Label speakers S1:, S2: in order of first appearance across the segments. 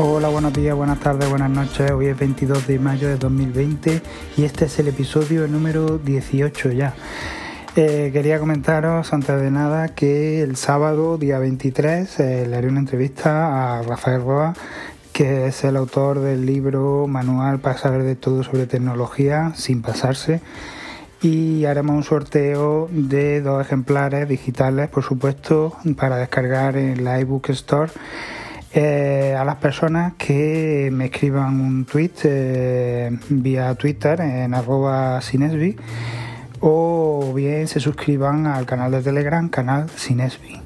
S1: Hola, buenos días, buenas tardes, buenas noches. Hoy es 22 de mayo de 2020 y este es el episodio número 18 ya. Eh, quería comentaros antes de nada que el sábado, día 23, eh, le haré una entrevista a Rafael Roa, que es el autor del libro Manual para saber de todo sobre tecnología sin pasarse. Y haremos un sorteo de dos ejemplares digitales, por supuesto, para descargar en la iBook Store eh, a las personas que me escriban un tweet eh, vía Twitter en arroba o bien se suscriban al canal de Telegram, canal Sinesbi.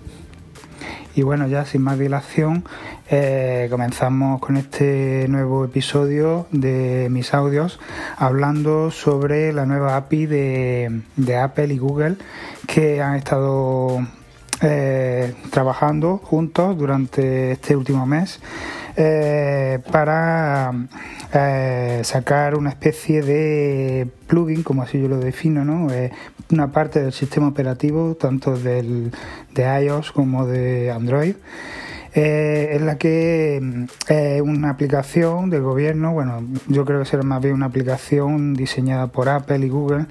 S1: Y bueno, ya sin más dilación, eh, comenzamos con este nuevo episodio de mis audios hablando sobre la nueva API de Apple y Google que han estado eh, trabajando juntos durante este último mes eh, para eh, sacar una especie de plugin, como así yo lo defino, ¿no? una parte del sistema operativo, tanto del, de iOS como de Android. en la que una aplicación del gobierno, bueno, yo creo que será más bien una aplicación diseñada por Apple y Google,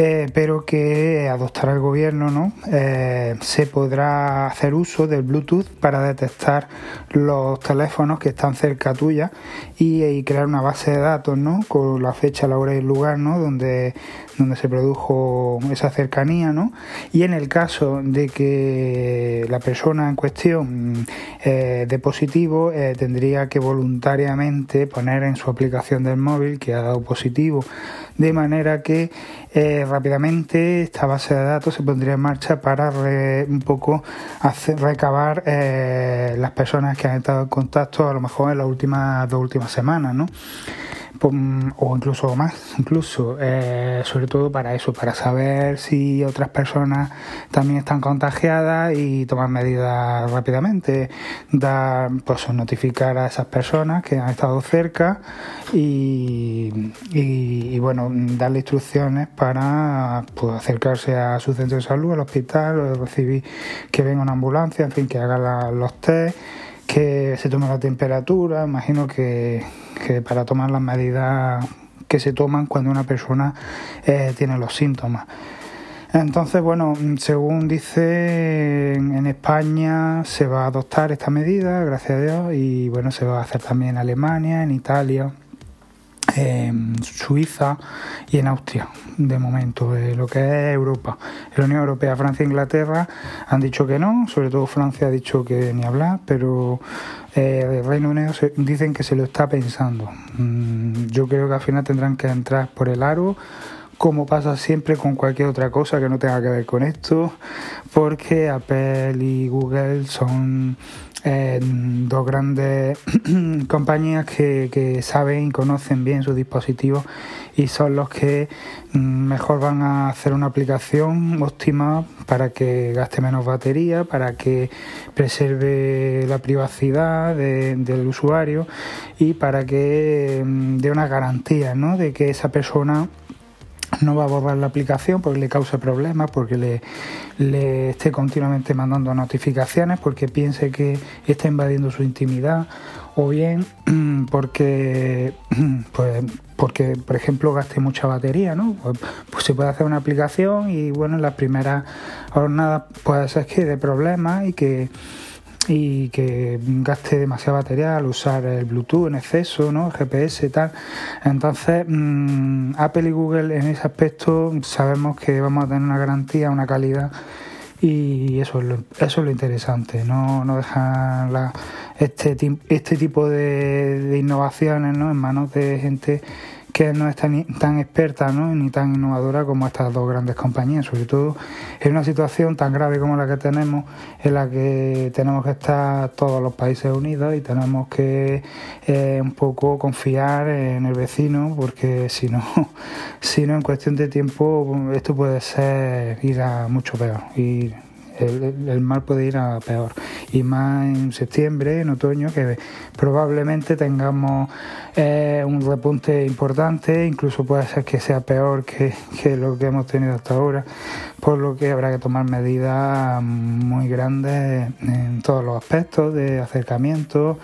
S1: eh, pero que adoptará el gobierno, ¿no? Eh, se podrá hacer uso del Bluetooth para detectar los teléfonos que están cerca tuya y, crear una base de datos, ¿no? Con la fecha, la hora y el lugar, ¿no? Donde, donde se produjo esa cercanía, ¿no? Y en el caso de que la persona en cuestión eh, de positivo, tendría que voluntariamente poner en su aplicación del móvil que ha dado positivo, de manera que rápidamente esta base de datos se pondría en marcha para un poco hacer, recabar eh, las personas que han estado en contacto a lo mejor en las últimas dos últimas semanas, ¿no? O incluso más, incluso, eh, sobre todo para eso, para saber si otras personas también están contagiadas y tomar medidas rápidamente, dar, pues notificar a esas personas que han estado cerca y, y, bueno, darle instrucciones para pues, acercarse a su centro de salud, al hospital, recibir que venga una ambulancia, en fin, que haga los test que se tome la temperatura, imagino que, para tomar las medidas que se toman cuando una persona eh, tiene los síntomas. Entonces, bueno, según dice en España se va a adoptar esta medida, gracias a Dios, y bueno, se va a hacer también en Alemania, en Italia en Suiza y en Austria, de momento, de lo que es Europa. la Unión Europea, Francia e Inglaterra han dicho que no, sobre todo Francia ha dicho que ni hablar, pero eh, el Reino Unido dicen que se lo está pensando. Mm, yo creo que al final tendrán que entrar por el aro como pasa siempre con cualquier otra cosa que no tenga que ver con esto, porque Apple y Google son eh, dos grandes compañías que, saben y conocen bien sus dispositivos y son los que mm, mejor van a hacer una aplicación óptima para que gaste menos batería, para que preserve la privacidad del usuario y para que mm, dé una garantía ¿no? de que esa persona no va a borrar la aplicación porque le cause problemas, porque le, esté continuamente mandando notificaciones, porque piense que está invadiendo su intimidad, o bien porque, pues, porque por ejemplo, gaste mucha batería, ¿no? Pues, pues, se puede hacer una aplicación y bueno, en las primeras jornadas puede ser que de problemas y que y que gaste demasiada batería al usar el Bluetooth en exceso, ¿no? GPS y tal. Entonces, mm, Apple y Google en ese aspecto sabemos que vamos a tener una garantía, una calidad y eso es lo, eso es lo interesante, no, no dejan este, este tipo de, de innovaciones ¿no? en manos de gente que no es tan, tan experta ¿no? ni tan innovadora como estas dos grandes compañías, sobre todo en una situación tan grave como la que tenemos, en la que tenemos que estar todos los países unidos y tenemos que eh, un poco confiar en el vecino, porque si no, si no en cuestión de tiempo esto puede ser ir a mucho peor. El, mal puede ir a peor. Y más en septiembre, en otoño, que probablemente tengamos eh, un repunte importante, incluso puede ser que sea peor que, lo que hemos tenido hasta ahora, por lo que habrá que tomar medidas muy grandes en todos los aspectos de acercamiento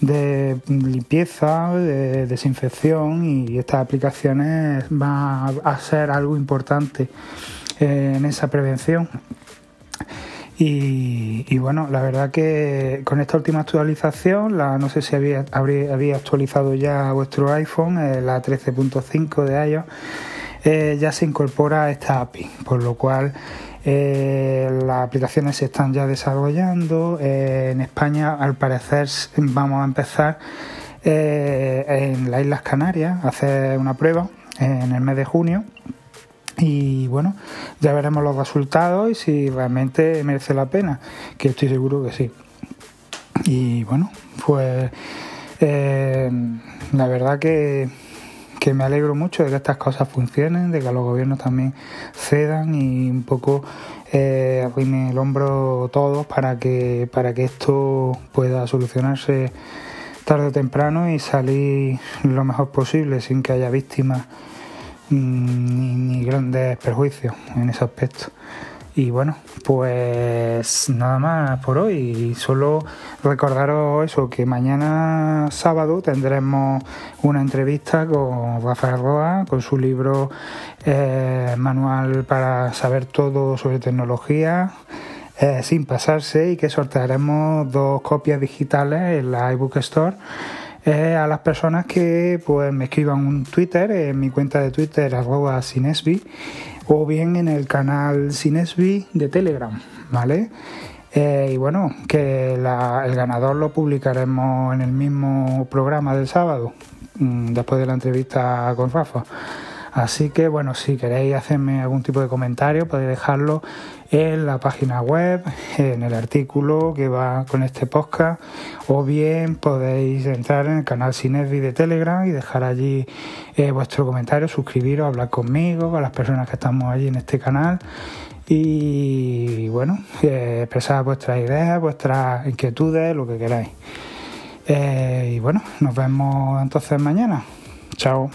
S1: de limpieza, de desinfección y estas aplicaciones van a ser algo importante en esa prevención. Y, bueno, la verdad que con esta última actualización, la, no sé si había, había, actualizado ya vuestro iPhone, eh, la 13.5 de iOS, eh, ya se incorpora esta API, por lo cual eh, las aplicaciones se están ya desarrollando. en España, al parecer, vamos a empezar en las Islas Canarias a hacer una prueba en el mes de junio y bueno, ya veremos los resultados y si realmente merece la pena, que estoy seguro que sí. Y bueno, pues eh, la verdad que, me alegro mucho de que estas cosas funcionen, de que los gobiernos también cedan y un poco eh, el hombro todos para que, para que esto pueda solucionarse tarde o temprano y salir lo mejor posible sin que haya víctimas ni, grandes perjuicios en ese aspecto. Y bueno, pues nada más por hoy. Solo recordaros eso, que mañana sábado tendremos una entrevista con Rafael Roa, con su libro eh, Manual para saber todo sobre tecnología, eh, sin pasarse, y que sortearemos dos copias digitales en la iBook Store a las personas que pues me escriban un Twitter en mi cuenta de Twitter arroba Sinesbi o bien en el canal Sinesbi de Telegram, ¿vale? Eh, y bueno, que el ganador lo publicaremos en el mismo programa del sábado, mm, después de la entrevista con Rafa. Así que bueno, si queréis hacerme algún tipo de comentario, podéis dejarlo en la página web, en el artículo que va con este podcast, o bien podéis entrar en el canal Cinesvi de Telegram y dejar allí eh, vuestro comentario, suscribiros, hablar conmigo, con las personas que estamos allí en este canal y bueno, eh, expresar vuestras ideas, vuestras inquietudes, lo que queráis. Eh, y bueno, nos vemos entonces mañana. Chao.